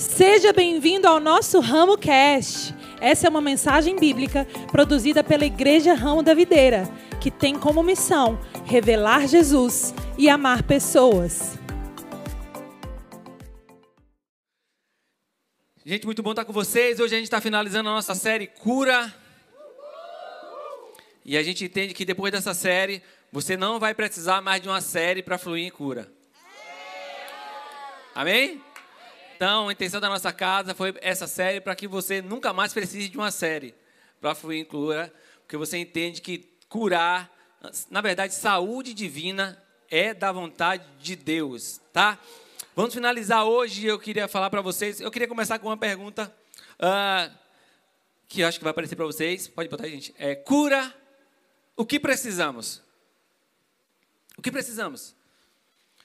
Seja bem-vindo ao nosso Ramo Cast. Essa é uma mensagem bíblica produzida pela Igreja Ramo da Videira, que tem como missão revelar Jesus e amar pessoas. Gente, muito bom estar com vocês. Hoje a gente está finalizando a nossa série Cura. E a gente entende que depois dessa série, você não vai precisar mais de uma série para fluir em cura. Amém? Então, a intenção da nossa casa foi essa série para que você nunca mais precise de uma série para fluir em cura, porque você entende que curar, na verdade, saúde divina é da vontade de Deus, tá? Vamos finalizar hoje. Eu queria falar para vocês. Eu queria começar com uma pergunta uh, que eu acho que vai aparecer para vocês. Pode botar gente. É, cura. O que precisamos? O que precisamos?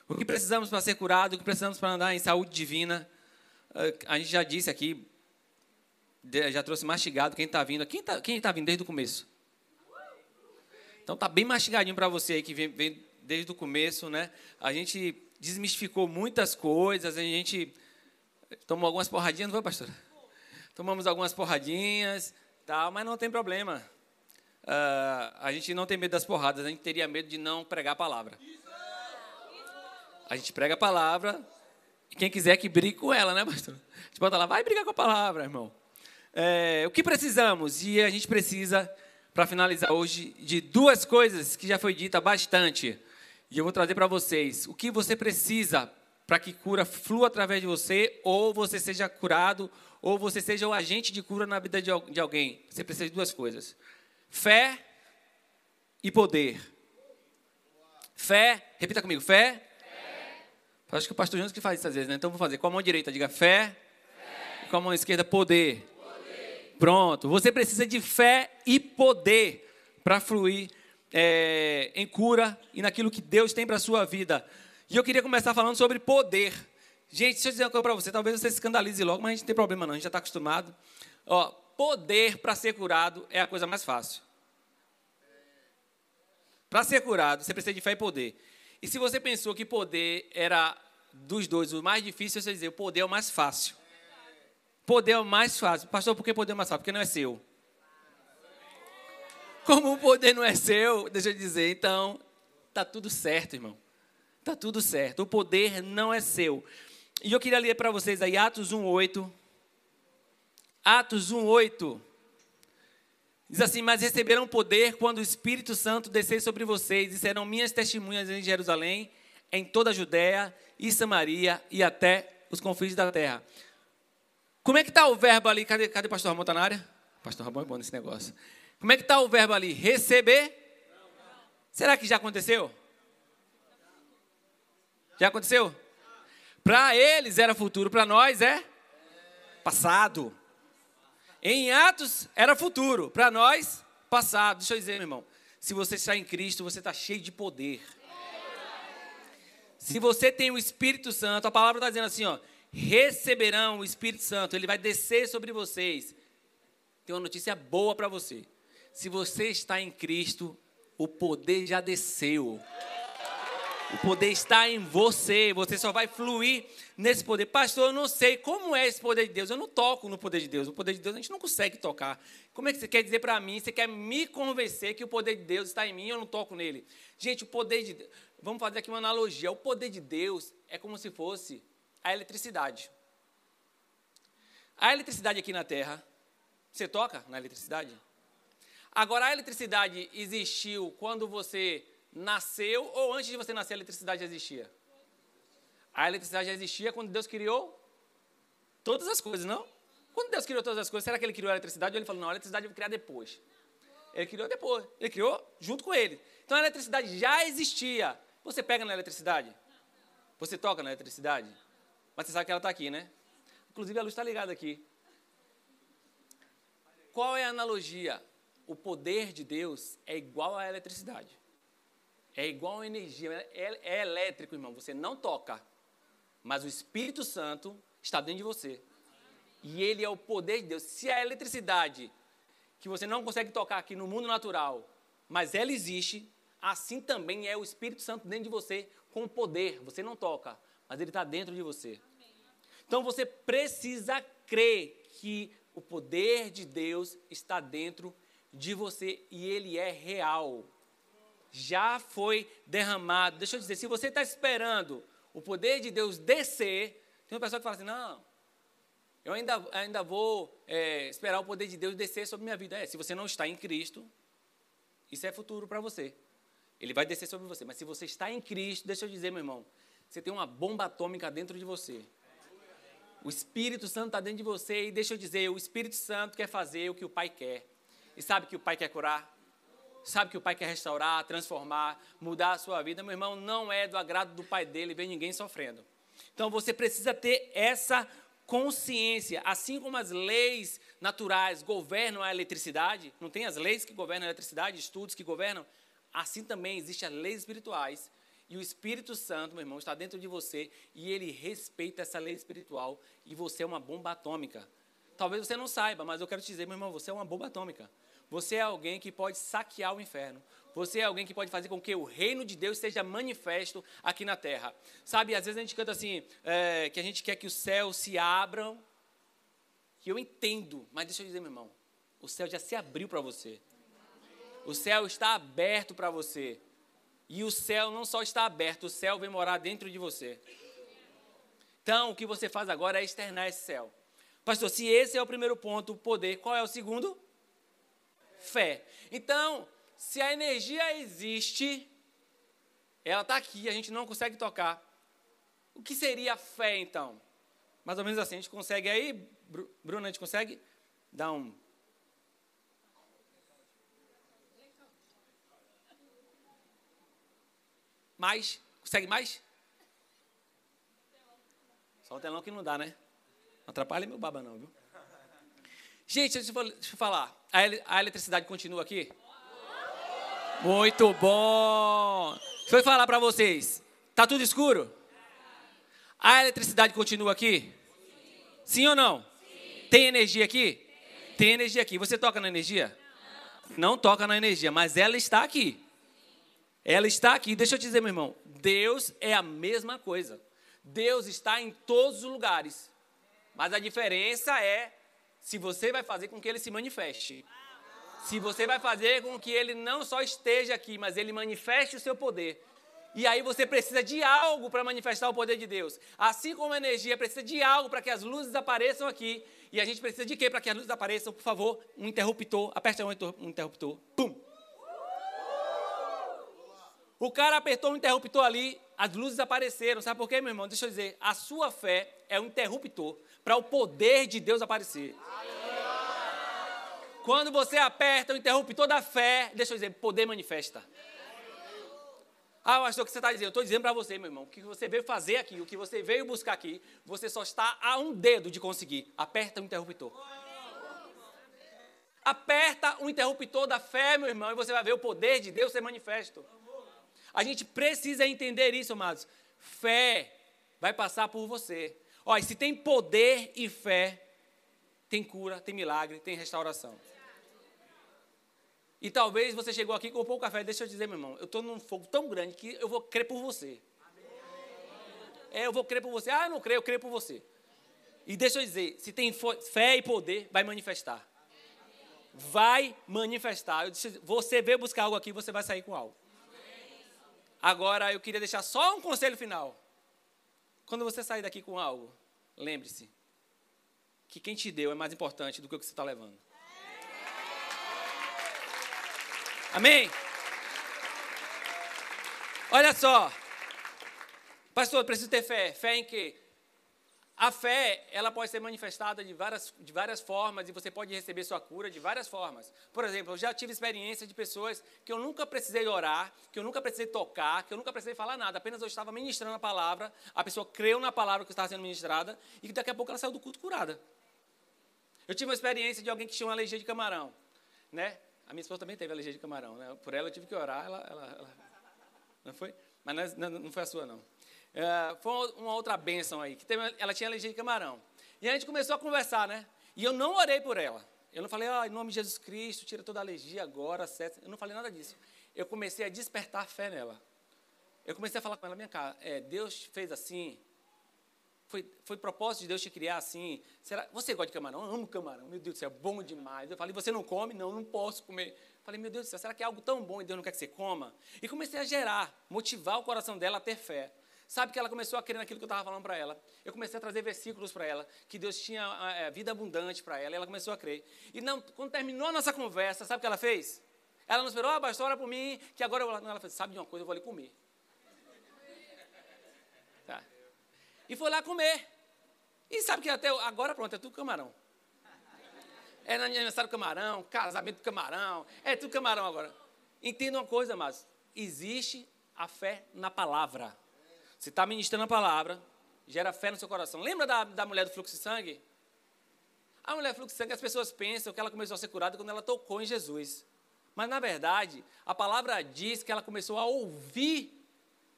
O que precisamos para ser curado? O que precisamos para andar em saúde divina? A gente já disse aqui, já trouxe mastigado quem está vindo. Quem está quem tá vindo desde o começo? Então tá bem mastigadinho para você aí que vem, vem, desde o começo, né? A gente desmistificou muitas coisas, a gente tomou algumas porradinhas, não foi, pastor? Tomamos algumas porradinhas, tal, mas não tem problema. Uh, a gente não tem medo das porradas, a gente teria medo de não pregar a palavra. A gente prega a palavra, quem quiser que brigue com ela, né, pastor? A gente bota lá, vai brigar com a palavra, irmão. É, o que precisamos? E a gente precisa, para finalizar hoje, de duas coisas que já foi dita bastante. E eu vou trazer para vocês. O que você precisa para que cura flua através de você, ou você seja curado, ou você seja o agente de cura na vida de alguém. Você precisa de duas coisas: fé e poder. Fé, repita comigo: fé, Acho que o pastor Jonas que faz isso às vezes, né? Então vou fazer com a mão direita, diga fé, fé. com a mão esquerda, poder. poder. Pronto. Você precisa de fé e poder para fluir é, em cura e naquilo que Deus tem para a sua vida. E eu queria começar falando sobre poder. Gente, deixa eu dizer uma coisa para você. Talvez você se escandalize logo, mas a gente não tem problema não, a gente já está acostumado. Ó, poder para ser curado é a coisa mais fácil. Para ser curado, você precisa de fé e poder. E se você pensou que poder era dos dois o mais difícil, você dizer o poder é o mais fácil. Poder é o mais fácil. Pastor, por que poder é o mais fácil? Porque não é seu. Como o poder não é seu, deixa eu dizer, então, tá tudo certo, irmão. Tá tudo certo. O poder não é seu. E eu queria ler para vocês aí Atos 1:8. Atos 1:8. Diz assim: Mas receberão poder quando o Espírito Santo descer sobre vocês e serão minhas testemunhas em Jerusalém, em toda a Judéia e Samaria e até os confins da terra. Como é que está o verbo ali? Cadê, cadê o pastor Ramon? Está na área? Pastor Ramon é bom nesse negócio. Como é que está o verbo ali? Receber? Será que já aconteceu? Já aconteceu? Para eles era futuro, para nós é passado. Em Atos era futuro, para nós, passado. Deixa eu dizer, meu irmão, se você está em Cristo, você está cheio de poder. Se você tem o Espírito Santo, a palavra está dizendo assim, ó, receberão o Espírito Santo, ele vai descer sobre vocês. Tem uma notícia boa para você. Se você está em Cristo, o poder já desceu. O poder está em você, você só vai fluir nesse poder. Pastor, eu não sei como é esse poder de Deus, eu não toco no poder de Deus. O poder de Deus a gente não consegue tocar. Como é que você quer dizer para mim? Você quer me convencer que o poder de Deus está em mim e eu não toco nele? Gente, o poder de Deus. Vamos fazer aqui uma analogia. O poder de Deus é como se fosse a eletricidade. A eletricidade aqui na Terra, você toca na eletricidade? Agora, a eletricidade existiu quando você nasceu ou antes de você nascer a eletricidade já existia? A eletricidade já existia quando Deus criou todas as coisas, não? Quando Deus criou todas as coisas, será que ele criou a eletricidade ou ele falou, não, a eletricidade eu vou criar depois? Ele criou depois. Ele criou junto com ele. Então a eletricidade já existia. Você pega na eletricidade? Você toca na eletricidade? Mas você sabe que ela está aqui, né? Inclusive a luz está ligada aqui. Qual é a analogia? O poder de Deus é igual à eletricidade. É igual a energia, é, é elétrico, irmão. Você não toca, mas o Espírito Santo está dentro de você. E ele é o poder de Deus. Se a eletricidade, que você não consegue tocar aqui no mundo natural, mas ela existe, assim também é o Espírito Santo dentro de você com poder. Você não toca, mas ele está dentro de você. Então você precisa crer que o poder de Deus está dentro de você e ele é real. Já foi derramado. Deixa eu dizer, se você está esperando o poder de Deus descer, tem uma pessoa que fala assim: não, eu ainda, ainda vou é, esperar o poder de Deus descer sobre minha vida. É, se você não está em Cristo, isso é futuro para você. Ele vai descer sobre você. Mas se você está em Cristo, deixa eu dizer, meu irmão, você tem uma bomba atômica dentro de você. O Espírito Santo está dentro de você e deixa eu dizer, o Espírito Santo quer fazer o que o Pai quer. E sabe que o Pai quer curar? Sabe que o Pai quer restaurar, transformar, mudar a sua vida? Meu irmão, não é do agrado do Pai dele ver ninguém sofrendo. Então você precisa ter essa consciência, assim como as leis naturais governam a eletricidade, não tem as leis que governam a eletricidade, estudos que governam, assim também existem as leis espirituais e o Espírito Santo, meu irmão, está dentro de você e ele respeita essa lei espiritual e você é uma bomba atômica. Talvez você não saiba, mas eu quero te dizer, meu irmão, você é uma bomba atômica. Você é alguém que pode saquear o inferno. Você é alguém que pode fazer com que o reino de Deus seja manifesto aqui na terra. Sabe, às vezes a gente canta assim, é, que a gente quer que os céus se abram. Que eu entendo, mas deixa eu dizer, meu irmão, o céu já se abriu para você. O céu está aberto para você. E o céu não só está aberto, o céu vem morar dentro de você. Então, o que você faz agora é externar esse céu. Pastor, se esse é o primeiro ponto, o poder, qual é o segundo? Fé. Então, se a energia existe, ela está aqui, a gente não consegue tocar. O que seria a fé, então? Mais ou menos assim, a gente consegue aí, Bruna, a gente consegue dar um Mais? Consegue mais? Só o telão que não dá, né? Não atrapalha meu baba não, viu? Gente, deixa eu falar. A eletricidade continua aqui? Muito bom! Deixa eu falar para vocês. Tá tudo escuro? A eletricidade continua aqui? Sim ou não? Tem energia aqui? Tem energia aqui. Você toca na energia? Não toca na energia, mas ela está aqui. Ela está aqui. Deixa eu te dizer, meu irmão, Deus é a mesma coisa. Deus está em todos os lugares. Mas a diferença é se você vai fazer com que ele se manifeste. Se você vai fazer com que ele não só esteja aqui, mas ele manifeste o seu poder. E aí você precisa de algo para manifestar o poder de Deus. Assim como a energia precisa de algo para que as luzes apareçam aqui. E a gente precisa de quê para que as luzes apareçam? Por favor, um interruptor. Aperta um interruptor. Pum. O cara apertou um interruptor ali, as luzes apareceram. Sabe por quê, meu irmão? Deixa eu dizer. A sua fé é um interruptor para o poder de Deus aparecer. Quando você aperta o interruptor da fé, deixa eu dizer, poder manifesta. Ah, pastor, o que você está dizendo? Eu estou dizendo para você, meu irmão, o que você veio fazer aqui, o que você veio buscar aqui, você só está a um dedo de conseguir. Aperta o interruptor. Aperta o interruptor da fé, meu irmão, e você vai ver o poder de Deus ser manifesto. A gente precisa entender isso, amados. Fé vai passar por você. Olha, se tem poder e fé, tem cura, tem milagre, tem restauração. E talvez você chegou aqui com pouca fé. Deixa eu dizer, meu irmão, eu estou num fogo tão grande que eu vou crer por você. É, eu vou crer por você. Ah, eu não creio, eu creio por você. E deixa eu dizer, se tem fé e poder, vai manifestar. Vai manifestar. Disse, você veio buscar algo aqui, você vai sair com algo. Agora eu queria deixar só um conselho final. Quando você sair daqui com algo, lembre-se que quem te deu é mais importante do que o que você está levando. Amém? Olha só. Pastor, preciso ter fé. Fé em quê? A fé, ela pode ser manifestada de várias, de várias formas e você pode receber sua cura de várias formas. Por exemplo, eu já tive experiência de pessoas que eu nunca precisei orar, que eu nunca precisei tocar, que eu nunca precisei falar nada, apenas eu estava ministrando a palavra, a pessoa creu na palavra que estava sendo ministrada e daqui a pouco ela saiu do culto curada. Eu tive uma experiência de alguém que tinha uma alergia de camarão, né? A minha esposa também teve alergia de camarão, né? Por ela eu tive que orar, ela, ela, ela... não foi? Mas não, não foi a sua não. É, foi uma outra bênção aí, que teve, ela tinha alergia de camarão. E a gente começou a conversar, né? E eu não orei por ela. Eu não falei, ah, em nome de Jesus Cristo, tira toda a alergia agora, certo? Eu não falei nada disso. Eu comecei a despertar fé nela. Eu comecei a falar com ela, minha cara, é, Deus fez assim, foi, foi propósito de Deus te criar assim? Será, você gosta de camarão? Eu amo camarão. Meu Deus do céu, é bom demais. Eu falei, você não come? Não, não posso comer. Falei, meu Deus do céu, será que é algo tão bom e Deus não quer que você coma? E comecei a gerar, motivar o coração dela a ter fé. Sabe que ela começou a crer naquilo que eu estava falando para ela. Eu comecei a trazer versículos para ela, que Deus tinha é, vida abundante para ela, e ela começou a crer. E não, quando terminou a nossa conversa, sabe o que ela fez? Ela não esperou, ah, pastor, ora por mim, que agora eu vou Não, ela fez, sabe de uma coisa, eu vou ali comer. Tá. E foi lá comer. E sabe que até agora, pronto, é tudo camarão. É aniversário do camarão, casamento do camarão, é tudo camarão agora. Entenda uma coisa, mas existe a fé na palavra. Você está ministrando a palavra, gera fé no seu coração. Lembra da, da mulher do fluxo de sangue? A mulher do fluxo de sangue, as pessoas pensam que ela começou a ser curada quando ela tocou em Jesus. Mas, na verdade, a palavra diz que ela começou a ouvir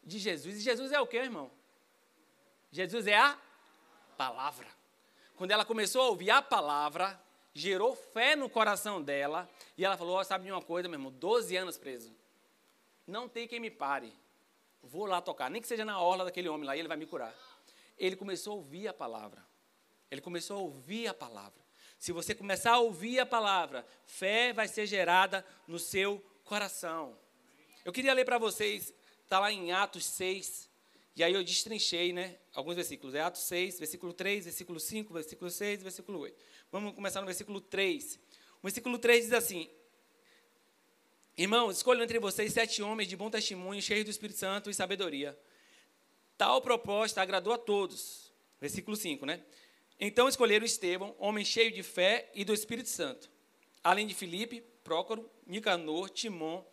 de Jesus. E Jesus é o que, irmão? Jesus é a palavra. Quando ela começou a ouvir a palavra, gerou fé no coração dela. E ela falou: oh, Sabe de uma coisa, meu irmão? 12 anos preso. Não tem quem me pare. Vou lá tocar, nem que seja na orla daquele homem lá, e ele vai me curar. Ele começou a ouvir a palavra. Ele começou a ouvir a palavra. Se você começar a ouvir a palavra, fé vai ser gerada no seu coração. Eu queria ler para vocês, está lá em Atos 6, e aí eu destrinchei né, alguns versículos. É Atos 6, versículo 3, versículo 5, versículo 6, versículo 8. Vamos começar no versículo 3. O versículo 3 diz assim: Irmãos, escolham entre vocês sete homens de bom testemunho, cheios do Espírito Santo e sabedoria. Tal proposta agradou a todos. Versículo 5, né? Então escolheram Estevão, homem cheio de fé e do Espírito Santo, além de Filipe, Prócoro, Nicanor, Timon,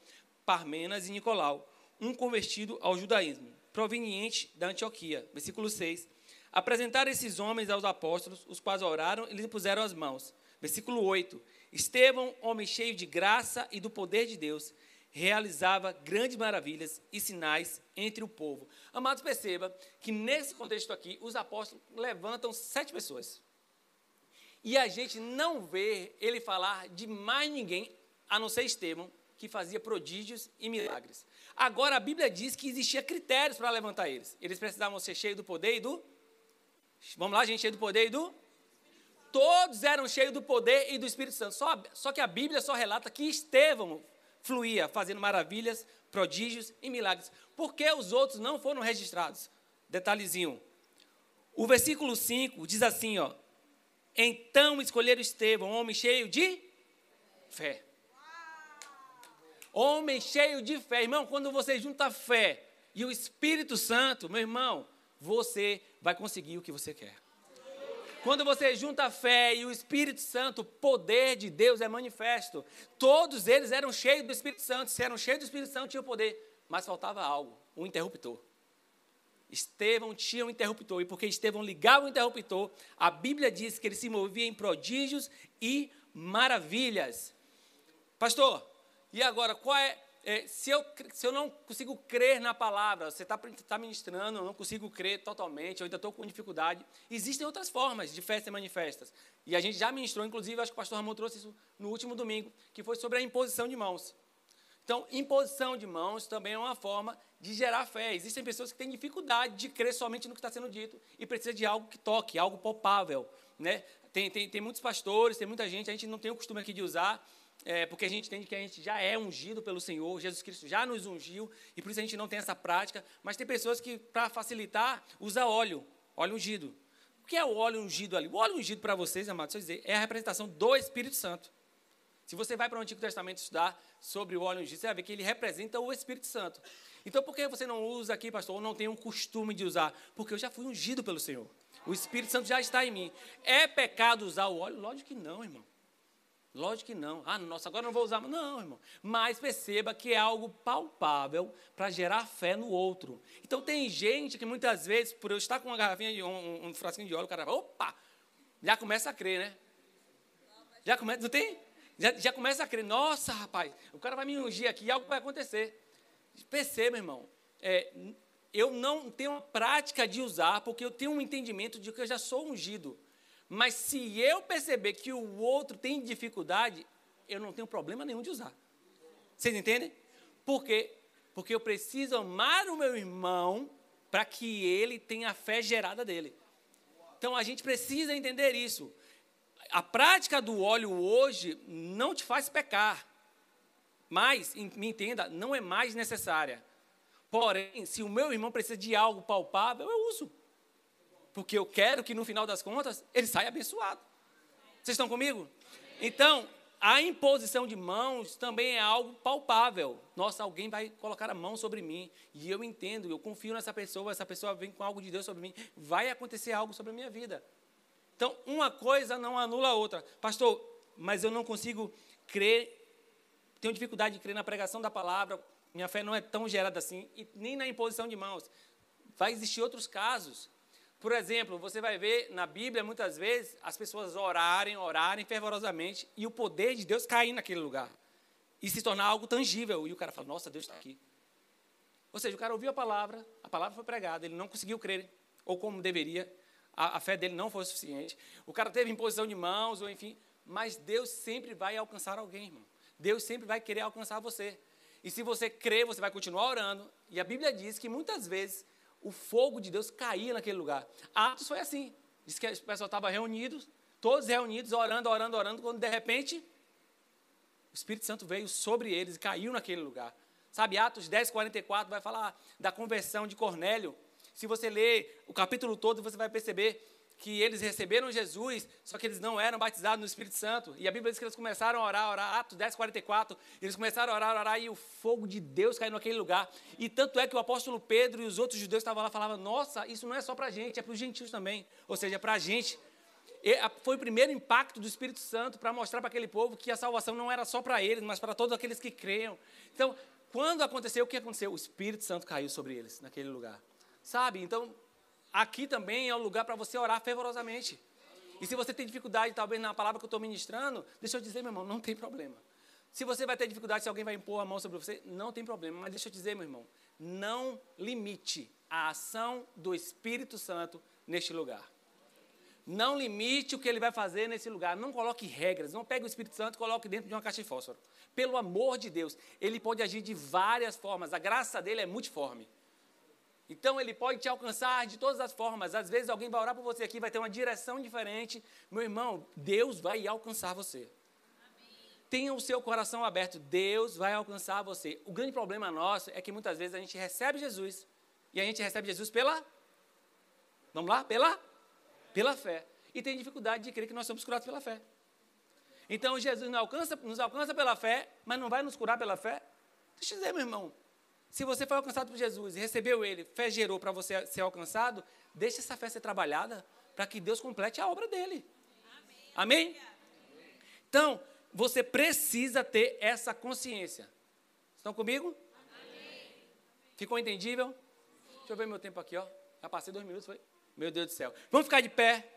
Parmenas e Nicolau, um convertido ao judaísmo, proveniente da Antioquia. Versículo 6. Apresentaram esses homens aos apóstolos, os quais oraram e lhes puseram as mãos. Versículo 8. Estevão, homem cheio de graça e do poder de Deus, realizava grandes maravilhas e sinais entre o povo. Amados, perceba que nesse contexto aqui, os apóstolos levantam sete pessoas. E a gente não vê ele falar de mais ninguém, a não ser Estevão, que fazia prodígios e milagres. Agora, a Bíblia diz que existia critérios para levantar eles. Eles precisavam ser cheios do poder e do. Vamos lá, gente, cheio do poder e do todos eram cheios do poder e do Espírito Santo. Só, só que a Bíblia só relata que Estevão fluía, fazendo maravilhas, prodígios e milagres. Por que os outros não foram registrados? Detalhezinho. O versículo 5 diz assim, ó. Então escolheram Estevão, homem cheio de fé. Homem cheio de fé. Irmão, quando você junta fé e o Espírito Santo, meu irmão, você vai conseguir o que você quer. Quando você junta a fé e o Espírito Santo, o poder de Deus é manifesto. Todos eles eram cheios do Espírito Santo. Se eram cheios do Espírito Santo, tinham poder. Mas faltava algo, um interruptor. Estevão tinha um interruptor, e porque Estevão ligava o interruptor, a Bíblia diz que ele se movia em prodígios e maravilhas. Pastor, e agora, qual é é, se, eu, se eu não consigo crer na palavra, você está tá ministrando, eu não consigo crer totalmente, eu ainda estou com dificuldade, existem outras formas de fé manifestas. E a gente já ministrou, inclusive, acho que o pastor Ramon trouxe isso no último domingo, que foi sobre a imposição de mãos. Então, imposição de mãos também é uma forma de gerar fé. Existem pessoas que têm dificuldade de crer somente no que está sendo dito e precisa de algo que toque, algo palpável. Né? Tem, tem, tem muitos pastores, tem muita gente, a gente não tem o costume aqui de usar, é, porque a gente entende que a gente já é ungido pelo Senhor, Jesus Cristo já nos ungiu, e por isso a gente não tem essa prática, mas tem pessoas que, para facilitar, usa óleo, óleo ungido. O que é o óleo ungido ali? O óleo ungido para vocês, amados, dizer, é a representação do Espírito Santo. Se você vai para o Antigo Testamento estudar sobre o óleo ungido, você vai ver que ele representa o Espírito Santo. Então, por que você não usa aqui, pastor, ou não tem um costume de usar? Porque eu já fui ungido pelo Senhor. O Espírito Santo já está em mim. É pecado usar o óleo? Lógico que não, irmão. Lógico que não. Ah, nossa, agora não vou usar. Não, irmão. Mas perceba que é algo palpável para gerar fé no outro. Então tem gente que muitas vezes, por eu estar com uma garrafinha de um, um frasquinho de óleo, o cara fala, opa, já começa a crer, né? Já começa, não tem? Já, já começa a crer, nossa, rapaz, o cara vai me ungir aqui, algo vai acontecer. Perceba, irmão, é, eu não tenho uma prática de usar, porque eu tenho um entendimento de que eu já sou ungido. Mas se eu perceber que o outro tem dificuldade, eu não tenho problema nenhum de usar. Vocês entendem? Por quê? Porque eu preciso amar o meu irmão para que ele tenha a fé gerada dele. Então a gente precisa entender isso. A prática do óleo hoje não te faz pecar, mas, me entenda, não é mais necessária. Porém, se o meu irmão precisa de algo palpável, eu uso. Porque eu quero que no final das contas ele saia abençoado. Vocês estão comigo? Então, a imposição de mãos também é algo palpável. Nossa, alguém vai colocar a mão sobre mim. E eu entendo, eu confio nessa pessoa, essa pessoa vem com algo de Deus sobre mim. Vai acontecer algo sobre a minha vida. Então, uma coisa não anula a outra. Pastor, mas eu não consigo crer, tenho dificuldade de crer na pregação da palavra, minha fé não é tão gerada assim, e nem na imposição de mãos. Vai existir outros casos. Por exemplo, você vai ver na Bíblia muitas vezes as pessoas orarem, orarem fervorosamente e o poder de Deus cair naquele lugar e se tornar algo tangível. E o cara fala: Nossa, Deus está aqui. Ou seja, o cara ouviu a palavra, a palavra foi pregada, ele não conseguiu crer, ou como deveria, a, a fé dele não foi suficiente. O cara teve imposição de mãos, ou enfim, mas Deus sempre vai alcançar alguém, irmão. Deus sempre vai querer alcançar você. E se você crer, você vai continuar orando. E a Bíblia diz que muitas vezes o fogo de Deus caía naquele lugar. Atos foi assim. Diz que o pessoal estava reunido, todos reunidos, orando, orando, orando, quando de repente o Espírito Santo veio sobre eles e caiu naquele lugar. Sabe, Atos 10, 44 vai falar da conversão de Cornélio. Se você ler o capítulo todo, você vai perceber que eles receberam Jesus, só que eles não eram batizados no Espírito Santo. E a Bíblia diz que eles começaram a orar, orar, Atos 10, 44, eles começaram a orar, orar, e o fogo de Deus caiu naquele lugar. E tanto é que o apóstolo Pedro e os outros judeus estavam lá falavam, nossa, isso não é só para a gente, é para os gentios também. Ou seja, é para a gente. E foi o primeiro impacto do Espírito Santo para mostrar para aquele povo que a salvação não era só para eles, mas para todos aqueles que creiam. Então, quando aconteceu, o que aconteceu? O Espírito Santo caiu sobre eles naquele lugar. Sabe? Então, aqui também é o lugar para você orar fervorosamente. E se você tem dificuldade, talvez, na palavra que eu estou ministrando, deixa eu dizer, meu irmão, não tem problema. Se você vai ter dificuldade, se alguém vai impor a mão sobre você, não tem problema. Mas deixa eu dizer, meu irmão, não limite a ação do Espírito Santo neste lugar. Não limite o que ele vai fazer nesse lugar. Não coloque regras. Não pegue o Espírito Santo e coloque dentro de uma caixa de fósforo. Pelo amor de Deus, ele pode agir de várias formas. A graça dele é multiforme. Então ele pode te alcançar de todas as formas. Às vezes alguém vai orar por você aqui, vai ter uma direção diferente. Meu irmão, Deus vai alcançar você. Tenha o seu coração aberto, Deus vai alcançar você. O grande problema nosso é que muitas vezes a gente recebe Jesus e a gente recebe Jesus pela Vamos lá? Pela pela fé. E tem dificuldade de crer que nós somos curados pela fé. Então Jesus nos alcança, nos alcança pela fé, mas não vai nos curar pela fé? Deixa eu dizer, meu irmão, se você foi alcançado por Jesus e recebeu Ele, fé gerou para você ser alcançado, deixe essa fé ser trabalhada para que Deus complete a obra dele. Amém? Amém? Então, você precisa ter essa consciência. Estão comigo? Amém. Ficou entendível? Deixa eu ver meu tempo aqui, ó. Já passei dois minutos, foi? Meu Deus do céu. Vamos ficar de pé.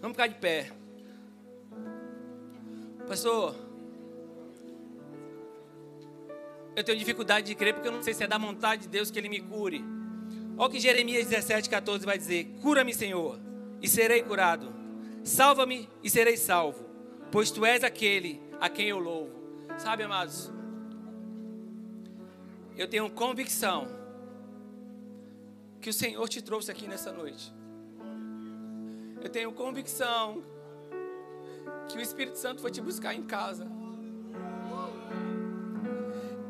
Vamos ficar de pé. Pastor, eu tenho dificuldade de crer porque eu não sei se é da vontade de Deus que Ele me cure. Olha o que Jeremias 17, 14 vai dizer: Cura-me, Senhor, e serei curado. Salva-me e serei salvo, pois tu és aquele a quem eu louvo. Sabe, amados, eu tenho convicção que o Senhor te trouxe aqui nessa noite. Eu tenho convicção que o Espírito Santo foi te buscar em casa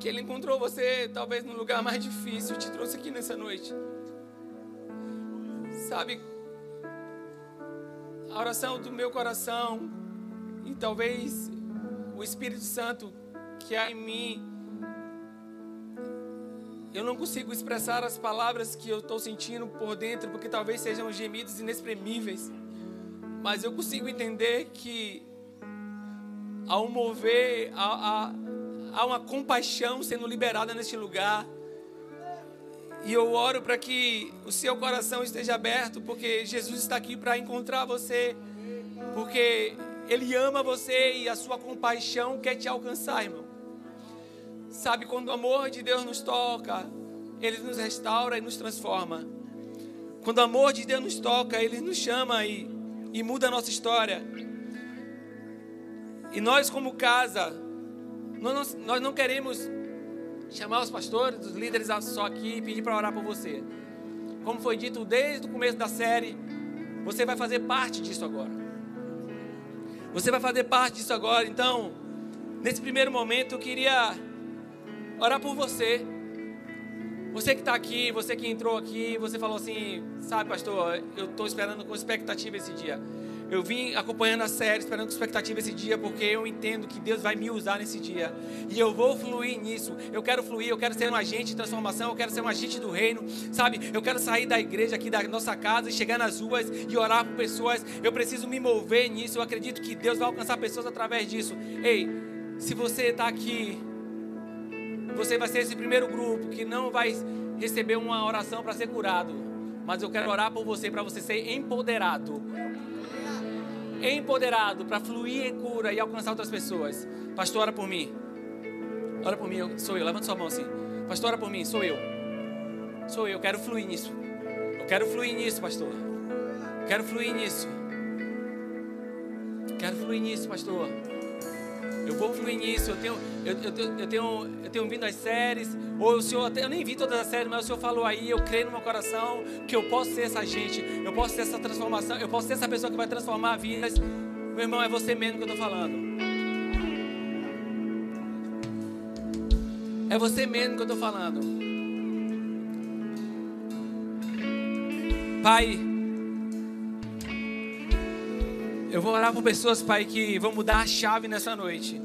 que Ele encontrou você talvez no lugar mais difícil te trouxe aqui nessa noite. Sabe, a oração do meu coração e talvez o Espírito Santo que há em mim, eu não consigo expressar as palavras que eu estou sentindo por dentro, porque talvez sejam gemidos inexprimíveis, mas eu consigo entender que ao mover, a, a há uma compaixão sendo liberada neste lugar. E eu oro para que o seu coração esteja aberto, porque Jesus está aqui para encontrar você, porque Ele ama você e a sua compaixão quer te alcançar, irmão. Sabe, quando o amor de Deus nos toca, Ele nos restaura e nos transforma. Quando o amor de Deus nos toca, Ele nos chama e, e muda a nossa história. E nós, como casa, nós, nós não queremos chamar os pastores, os líderes só aqui e pedir para orar por você. Como foi dito desde o começo da série, você vai fazer parte disso agora. Você vai fazer parte disso agora. Então, nesse primeiro momento, eu queria orar por você. Você que está aqui, você que entrou aqui, você falou assim, sabe, pastor, eu estou esperando com expectativa esse dia. Eu vim acompanhando a série, esperando com expectativa esse dia, porque eu entendo que Deus vai me usar nesse dia. E eu vou fluir nisso. Eu quero fluir, eu quero ser um agente de transformação, eu quero ser um agente do reino, sabe? Eu quero sair da igreja aqui da nossa casa e chegar nas ruas e orar por pessoas. Eu preciso me mover nisso. Eu acredito que Deus vai alcançar pessoas através disso. Ei, se você está aqui, você vai ser esse primeiro grupo que não vai receber uma oração para ser curado. Mas eu quero orar por você, para você ser empoderado empoderado para fluir em cura e alcançar outras pessoas. Pastor, ora por mim. Ora por mim, sou eu. Levanta sua mão assim. Pastor, ora por mim, sou eu. Sou eu, quero fluir nisso. Eu quero fluir nisso, pastor. Quero fluir nisso. Quero fluir nisso, pastor. Eu vou fluir nisso. Eu tenho, eu, eu, eu, tenho, eu tenho vindo às séries. Ou o Senhor, eu nem vi todas as séries, mas o Senhor falou aí. Eu creio no meu coração que eu posso ser essa gente. Eu posso ser essa transformação. Eu posso ser essa pessoa que vai transformar vidas. Meu irmão, é você mesmo que eu estou falando. É você mesmo que eu estou falando. Pai. Eu vou orar por pessoas, Pai, que vão mudar a chave nessa noite.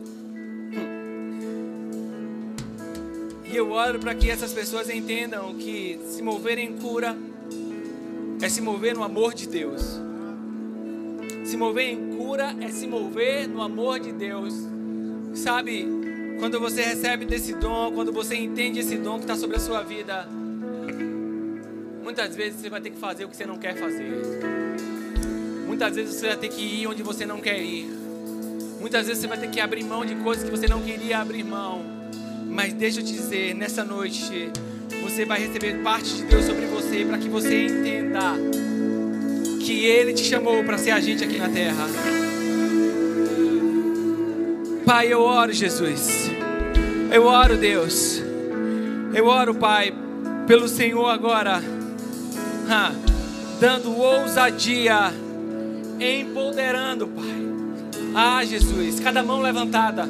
E eu oro para que essas pessoas entendam que se mover em cura é se mover no amor de Deus. Se mover em cura é se mover no amor de Deus. Sabe, quando você recebe desse dom, quando você entende esse dom que está sobre a sua vida, muitas vezes você vai ter que fazer o que você não quer fazer. Muitas vezes você vai ter que ir onde você não quer ir. Muitas vezes você vai ter que abrir mão de coisas que você não queria abrir mão. Mas deixa eu te dizer, nessa noite, você vai receber parte de Deus sobre você para que você entenda que Ele te chamou para ser agente aqui na terra. Pai, eu oro, Jesus. Eu oro, Deus. Eu oro, Pai, pelo Senhor agora, dando ousadia empoderando, Pai. Ah, Jesus, cada mão levantada,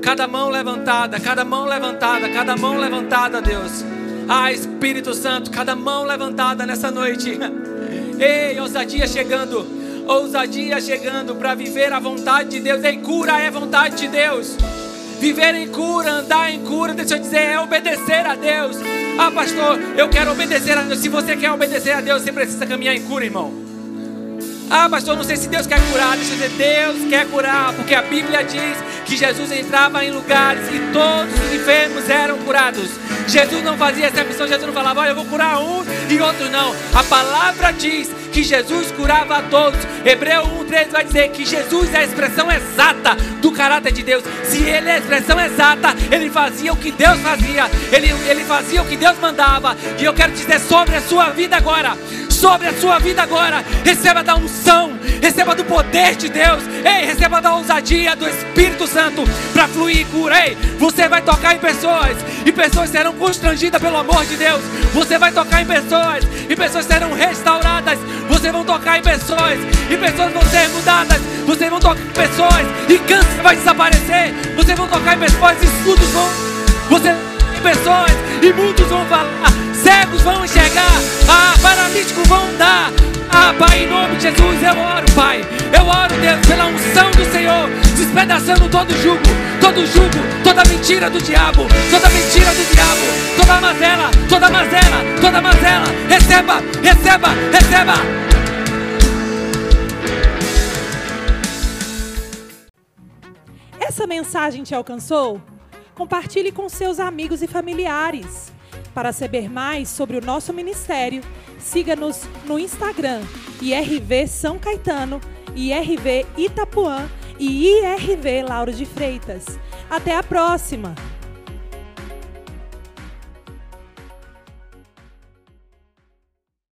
cada mão levantada, cada mão levantada, cada mão levantada, Deus. Ah, Espírito Santo, cada mão levantada nessa noite. Ei, ousadia chegando, ousadia chegando para viver a vontade de Deus. Ei, cura é vontade de Deus. Viver em cura, andar em cura, deixa eu dizer, é obedecer a Deus. Ah, pastor, eu quero obedecer a Deus. Se você quer obedecer a Deus, você precisa caminhar em cura, irmão. Ah, pastor, não sei se Deus quer curar. Deixa eu dizer, Deus quer curar, porque a Bíblia diz que Jesus entrava em lugares e todos os enfermos eram curados. Jesus não fazia essa missão, Jesus não falava, olha, eu vou curar um e outro não. A palavra diz que Jesus curava a todos. Hebreu 1,13 vai dizer que Jesus é a expressão exata do caráter de Deus. Se ele é a expressão exata, ele fazia o que Deus fazia, ele, ele fazia o que Deus mandava. E eu quero dizer sobre a sua vida agora sobre a sua vida agora. Receba da unção, receba do poder de Deus. Ei, receba da ousadia do Espírito Santo para fluir cura. Ei, você vai tocar em pessoas e pessoas serão constrangidas pelo amor de Deus. Você vai tocar em pessoas e pessoas serão restauradas. Você vai tocar em pessoas e pessoas vão ser mudadas. Você vai tocar em pessoas e câncer vai desaparecer. Você vai tocar em pessoas e escudos vão. Você em pessoas e muitos vão falar cegos vão enxergar, Jesus eu oro, Pai. Eu oro, Deus, pela unção do Senhor, despedaçando todo jugo, todo jugo, toda mentira do diabo, toda mentira do diabo, toda mazela, toda mazela, toda mazela. Receba, receba, receba. Essa mensagem te alcançou? Compartilhe com seus amigos e familiares. Para saber mais sobre o nosso ministério, siga-nos no Instagram, IRV São Caetano, IRV Itapuã e IRV Lauro de Freitas. Até a próxima!